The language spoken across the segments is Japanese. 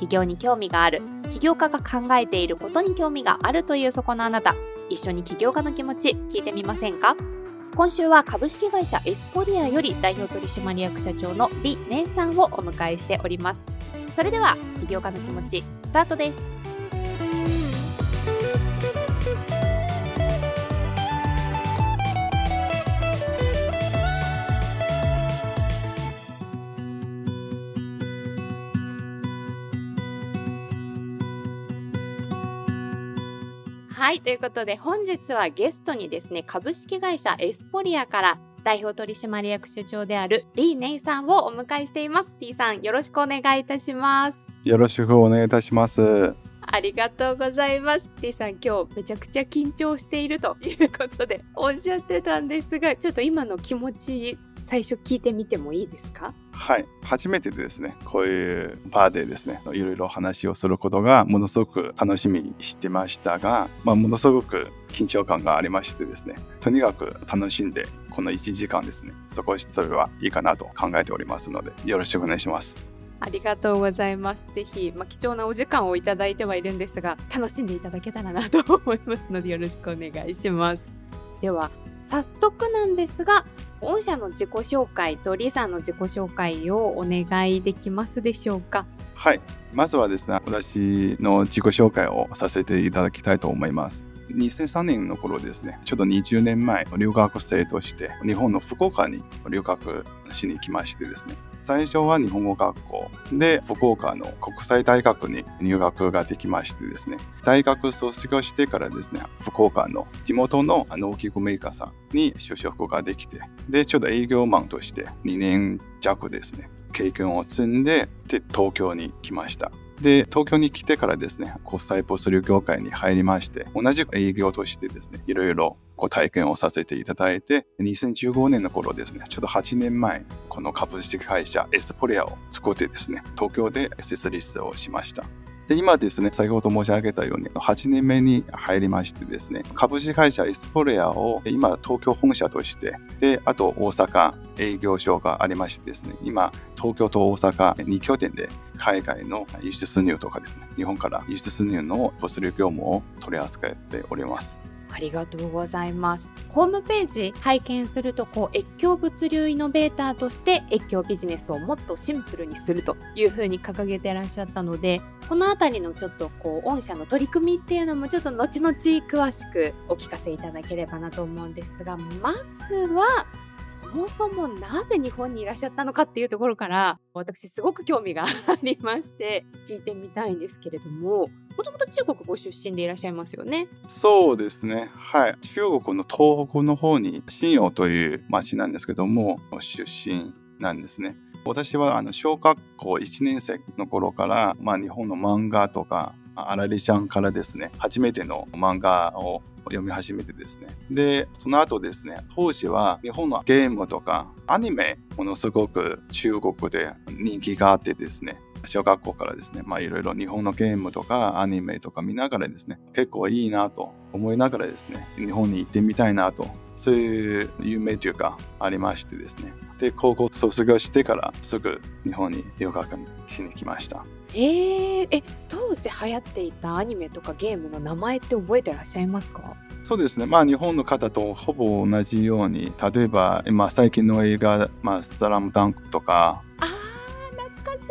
起業に興味がある。起業家が考えていることに興味があるというそこのあなた。一緒に起業家の気持ち聞いてみませんか？今週は株式会社エスポリアより代表取締役社長の李姉さんをお迎えしております。それでは起業家の気持ちスタートです。はい、ということで本日はゲストにですね、株式会社エスポリアから代表取締役社長であるリー・ネイさんをお迎えしています。リーさん、よろしくお願いいたします。よろしくお願いいたします。ありがとうございます。リーさん、今日めちゃくちゃ緊張しているということでおっしゃってたんですが、ちょっと今の気持ち最初聞いてみてもいいですか？はい初めてですねこういうバーでですねいろいろ話をすることがものすごく楽しみにしてましたが、まあ、ものすごく緊張感がありましてですねとにかく楽しんでこの1時間ですねそこそれはいいかなと考えておりますのでよろしくお願いしますありがとうございます。ぜひ、まあ、貴重なお時間をいただいてはいるんですが、楽しんでいただけたらなと思いますので、よろしくお願いします。では、早速なんですが御社の自己紹介とリさんの自己紹介をお願いできますでしょうか？はい。まずはですね私の自己紹介をさせていただきたいと思います。2003年の頃ですねちょっと20年前留学生として日本の福岡に留学しに来ましてですね。最初は日本語学校。で福岡の国際大学に入学ができましてですね大学卒業してからですね福岡の地元の農機具メーカーさんに就職ができてでちょっと営業マンとして2年弱ですね経験を積んでで東京に来ました。で、東京に来てからですね、国際ポスト業界に入りまして、同じく営業としてですね、いろいろご体験をさせていただいて、2015年の頃ですね、ちょうど8年前、この株式会社エスポリアを作ってですね、東京で設立をしました。で今ですね、先ほど申し上げたように、8年目に入りましてですね、株式会社エスポレアを今、東京本社として、で、あと大阪営業所がありましてですね、今、東京と大阪2拠点で海外の輸出入とかですね、日本から輸出入の物流業務を取り扱っております。ありがとうございます。ホームページ拝見すると、こう、越境物流イノベーターとして越境ビジネスをもっとシンプルにするというふうに掲げてらっしゃったので、このあたりのちょっとこう、御社の取り組みっていうのもちょっと後々詳しくお聞かせいただければなと思うんですが、まずは、そもそもなぜ日本にいらっしゃったのかっていうところから私すごく興味が ありまして聞いてみたいんですけれどももともと中国ご出身でいらっしゃいますよね。そうですね。はい。中国の東北の方に新陽という町なんですけども出身なんですね。私はあの小学校1年生の頃から、まあ、日本の漫画とかあられちゃんからですね初めての漫画を読み始めてですね。で、その後ですね、当時は日本のゲームとかアニメ、ものすごく中国で人気があってですね、小学校からですね、まあいろいろ日本のゲームとかアニメとか見ながらですね、結構いいなと思いながらですね、日本に行ってみたいなと、そういう夢というかありましてですね。で、高校卒業してからすぐ日本に留学しに来ました。えー、え当時流行っていたアニメとかゲームの名前って覚えてらっしゃいますか？そうですね、まあ、日本の方とほぼ同じように例えば、まあ、最近の映画「まあ、スラムダンクとかあー懐かしい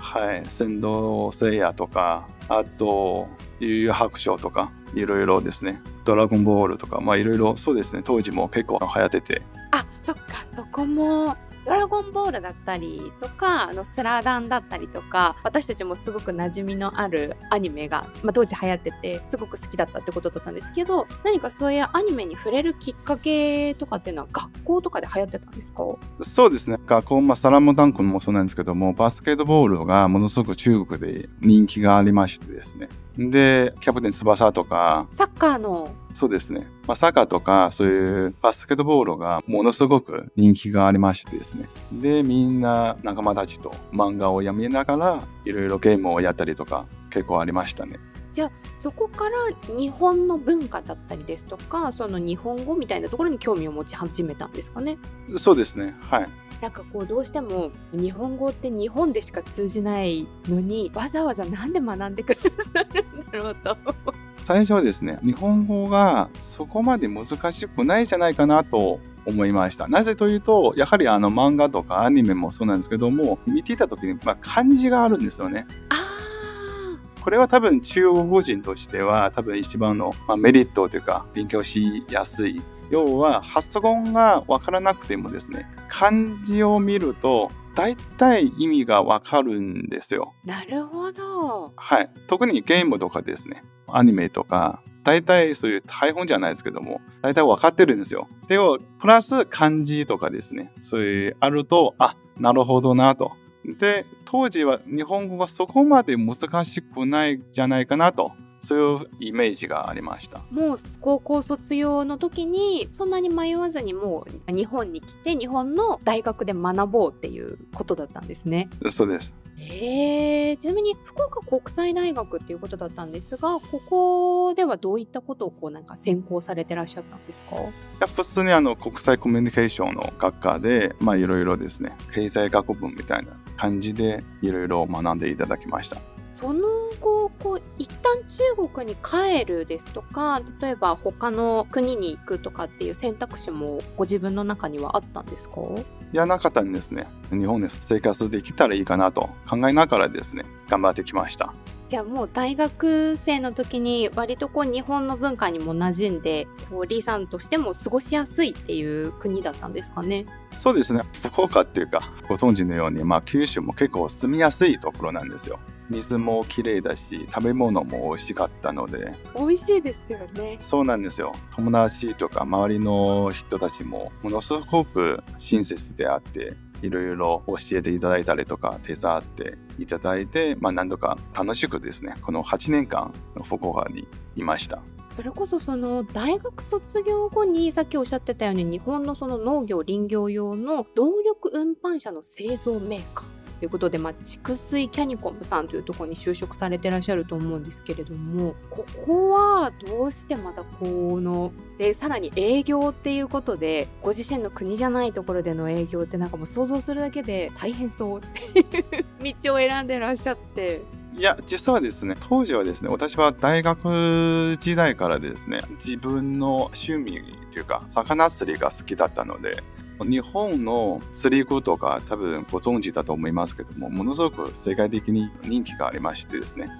はい「仙道聖夜」とかあと「悠々白書」とかいろいろですね「ドラゴンボール」とかまあいろいろそうですね。当時も結構流行ってて。あそっか。そこもドラゴンボールだったりとか、あのスラダンだったりとか、私たちもすごく馴染みのあるアニメが、まあ、当時流行ってて、すごく好きだったってことだったんですけど、何かそういうアニメに触れるきっかけとかっていうのは学校とかで流行ってたんですか？そうですね。学校、まあ、サラムダンクもそうなんですけども、バスケットボールがものすごく中国で人気がありましてですね。で、キャプテン翼とか、サッカーのそうですね。まあ、サッカーとか、そういうバスケットボールがものすごく人気がありましてですね。で、みんな仲間たちと漫画を読みながら、いろいろゲームをやったりとか、結構ありましたね。じゃあそこから日本の文化だったりですとかその日本語みたいなところに興味を持ち始めたんですかね？そうですねはいなんかこうどうしても日本語って日本でしか通じないのにわざわざなんで学んでくださるんだろうと最初はですね日本語がそこまで難しくないじゃないかなと思いました。なぜというと、やはりあの漫画とかアニメもそうなんですけども、見ていた時に、まあ、漢字があるんですよね。これは多分中国人としては多分一番の、まあ、メリットというか勉強しやすい。要は発音がわからなくてもですね、漢字を見ると大体意味がわかるんですよ。なるほど。はい。特にゲームとかですね、アニメとか、大体そういう台本じゃないですけども、大体分かってるんですよ。でも、プラス漢字とかですね、そういうあると、あ、なるほどなと。で、当時は日本語がそこまで難しくないじゃないかなと。そういうイメージがありました。もう高校卒業の時にそんなに迷わずにもう日本に来て日本の大学で学ぼうっていうことだったんですね。そうです。えー、ちなみに福岡国際大学っていうことだったんですがここではどういったことをこうなんか専攻されてらっしゃったんですか？いや普通にあの国際コミュニケーションの学科でまあいろいろですね経済学部みたいな感じでいろいろ学んでいただきました。その後こう一旦中国に帰るですとか例えば他の国に行くとかっていう選択肢もご自分の中にはあったんですか？いやなかったんですね。日本で生活できたらいいかなと考えながらですね頑張ってきました。じゃあもう大学生の時に割とこう日本の文化にも馴染んでこうリーさんとしても過ごしやすいっていう国だったんですかね？そうですね。福岡っていうかご存知のように、まあ、九州も結構住みやすいところなんですよ水もきれいだし食べ物も美味しかったので。美味しいですよね。そうなんですよ。友達とか周りの人たちもものすごく親切であっていろいろ教えていただいたりとか手伝っていただいて、まあ、何度か楽しくですねこの8年間福岡にいました。それこそその大学卒業後にさっきおっしゃってたように日本のその農業林業用の動力運搬車の製造メーカーということで、まあ、蓄水キャニコムさんというところに就職されてらっしゃると思うんですけれどもここはどうしてまたこのでさらに営業っていうことでご自身の国じゃないところでの営業ってなんかもう想像するだけで大変そうっていう 道を選んでらっしゃって。いや、実はですね、当時はですね、私は大学時代からですね、自分の趣味というか、魚釣りが好きだったので、日本の釣り具とか多分ご存知だと思いますけども、ものすごく世界的に人気がありましてですね。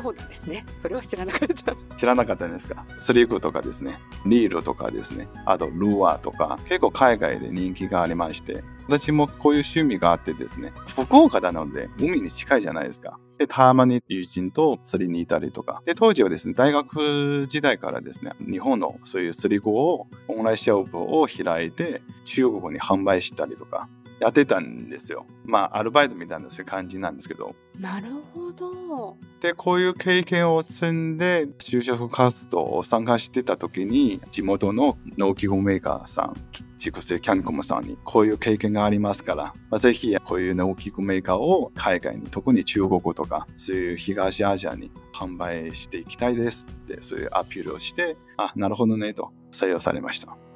そうなんですね。それは知らなかった。知らなかったんですか？釣り具とかですね、リールとかですね、あとルアーとか、結構海外で人気がありまして、私もこういう趣味があってですね、福岡なので海に近いじゃないですか。で、たまに友人と釣りに行ったりとか。で、当時はですね、大学時代からですね、日本のそういう釣り具をオンラインショップを開いて、中国に販売したりとか、やってたんですよ。まあ、アルバイトみたいなそういう感じなんですけど。なるほど。で、こういう経験を積んで、就職活動を参加してた時に、地元の農機具メーカーさん、畜生キャンコムさんにこういう経験がありますから、まあ、ぜひこういう農機具メーカーを海外に、特に中国とか、そういう東アジアに販売していきたいですって、そういうアピールをして、あ、なるほどね、と採用されました。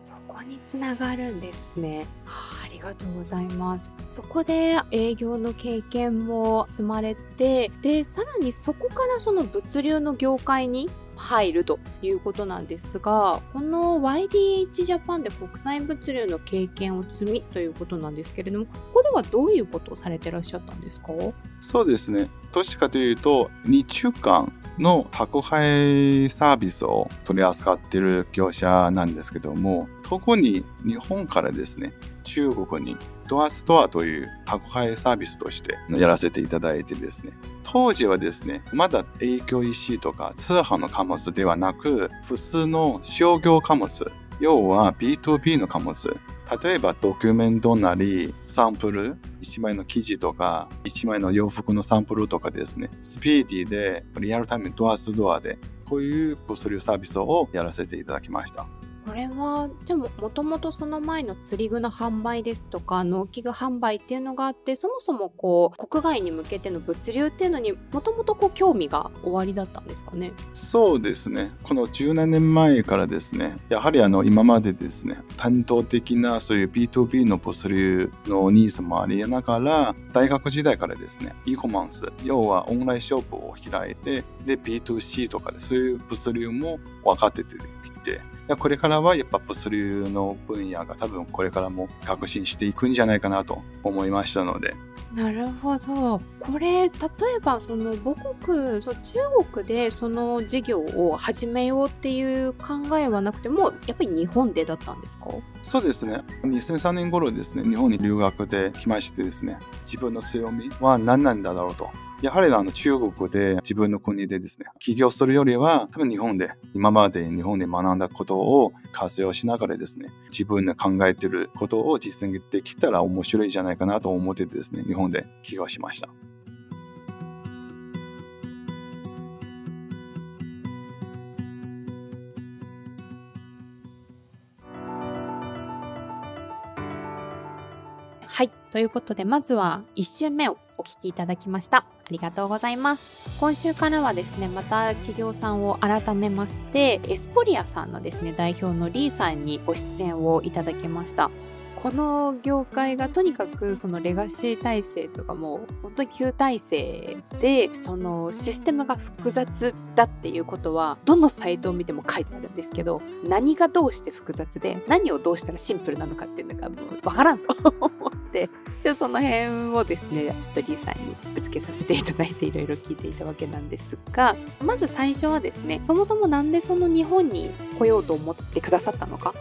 そこにつながるんですね。はありがとうございます。そこで営業の経験も積まれて、で、さらにそこからその物流の業界に入るということなんですがこの YDH ジャパンで国際物流の経験を積みということなんですけれどもここではどういうことをされてらっしゃったんですか？そうですねどっちかというと日中間の宅配サービスを取り扱っている業者なんですけども特に日本からですね中国にドアストアという宅配サービスとしてやらせていただいてですね当時はですねまだ営業 EC とか通販の貨物ではなく普通の商業貨物要は B2B の貨物例えばドキュメントなりサンプル1枚の記事とか1枚の洋服のサンプルとかですね。スピーディーでリアルタイムドアスドアでこういうポスリューサービスをやらせていただきました。これはじゃあもともとその前の釣り具の販売ですとか農機具販売っていうのがあってそもそもこう国外に向けての物流っていうのにもともと興味がおありだったんですかね？そうですね。この17年前からですねやはりあの今までですね担当的なそういう B2B の物流のニーズもありながら大学時代からですね e コマンス要はオンラインショップを開いてで B2C とかでそういう物流も分かっててきてこれからはやっぱ物流の分野が多分これからも革新していくんじゃないかなと思いましたので。なるほど。これ例えばその母国そう中国でその事業を始めようっていう考えはなくてもやっぱり日本でだったんですか？そうですね。2003年頃ですね、日本に留学で来ましてですね、自分の強みは何なんだろうと。やはりあの中国で自分の国でですね、起業するよりは多分日本で今まで日本で学んだことを活用しながらですね、自分の考えていることを実践できたら面白いんじゃないかなと思ってですね、日本で起業しました。はい。ということで、まずは1週目をお聞きいただきました。ありがとうございます。今週からはですね、また企業さんを改めまして、エスポリアさんのですね、代表のリーさんにご出演をいただきました。この業界がとにかくそのレガシー体制とかも本当に旧体制でそのシステムが複雑だっていうことはどのサイトを見ても書いてあるんですけど何がどうして複雑で何をどうしたらシンプルなのかっていうのがもう分からんと思ってでその辺をですねちょっとリーさんにぶつけさせていただいていろいろ聞いていたわけなんですがまず最初はですねそもそも何でその日本に来ようと思ってくださったのか？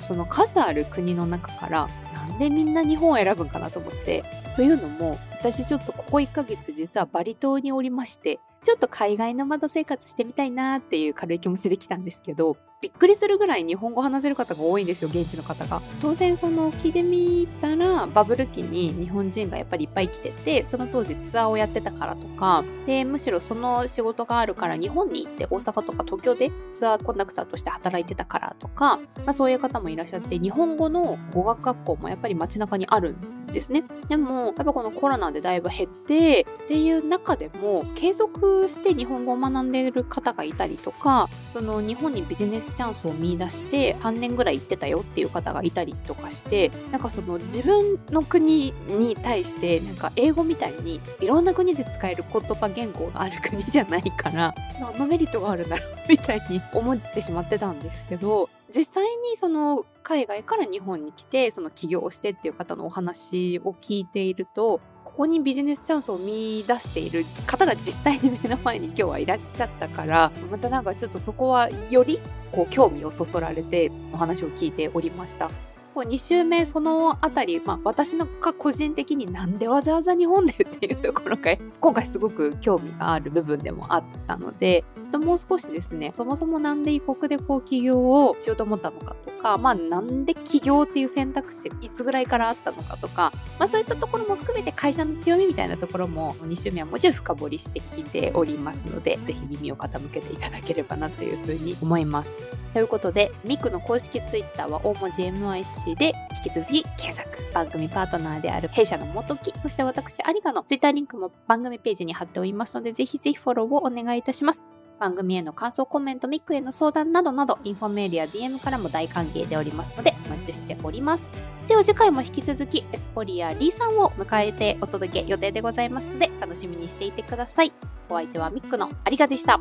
その数ある国の中からなんでみんな日本を選ぶんかなと思って。というのも私ちょっとここ1ヶ月実はバリ島におりましてちょっと海外の窓生活してみたいなっていう軽い気持ちで来たんですけどびっくりするぐらい日本語話せる方が多いんですよ現地の方が。当然その聞いてみたらバブル期に日本人がやっぱりいっぱい来ててその当時ツアーをやってたからとかでむしろその仕事があるから日本に行って大阪とか東京でツアーコンダクターとして働いてたからとか、まあ、そういう方もいらっしゃって日本語の語学学校もやっぱり街中にあるんですね。でもやっぱこのコロナでだいぶ減ってっていう中でも継続して日本語を学んでいる方がいたりとかその日本にビジネスチャンスを見出して3年ぐらい行ってたよっていう方がいたりとかしてなんかその自分の国に対してなんか英語みたいにいろんな国で使える言葉言語がある国じゃないから何のメリットがあるんだろうみたいに思ってしまってたんですけど実際にその海外から日本に来てその起業をしてっていう方のお話を聞いているとここにビジネスチャンスを見出している方が実際に目の前に今日はいらっしゃったからまたなんかちょっとそこはよりこう興味をそそられてお話を聞いておりました。2週目そのあたり、まあ、私のが個人的になんでわざわざ日本でっていうところが今回すごく興味がある部分でもあったのでともう少しですねそもそもなんで異国でこう起業をしようと思ったのかとか、まあ、なんで起業っていう選択肢いつぐらいからあったのかとか、まあ、そういったところも含めて会社の強みみたいなところも2週目はもちろん深掘りして聞いておりますのでぜひ耳を傾けていただければなというふうに思います。ということでミクの公式ツイッターは大文字 MIC で引き続き検索。番組パートナーである弊社の元木、そして私、有賀の Twitter リンクも番組ページに貼っておりますので、ぜひぜひフォローをお願いいたします。番組への感想、コメント、ミックへの相談などなど、インフォメールや DM からも大歓迎でおりますので、お待ちしております。では次回も引き続き、エスポリアリーさんを迎えてお届け予定でございますので、楽しみにしていてください。お相手はミックのありがでした。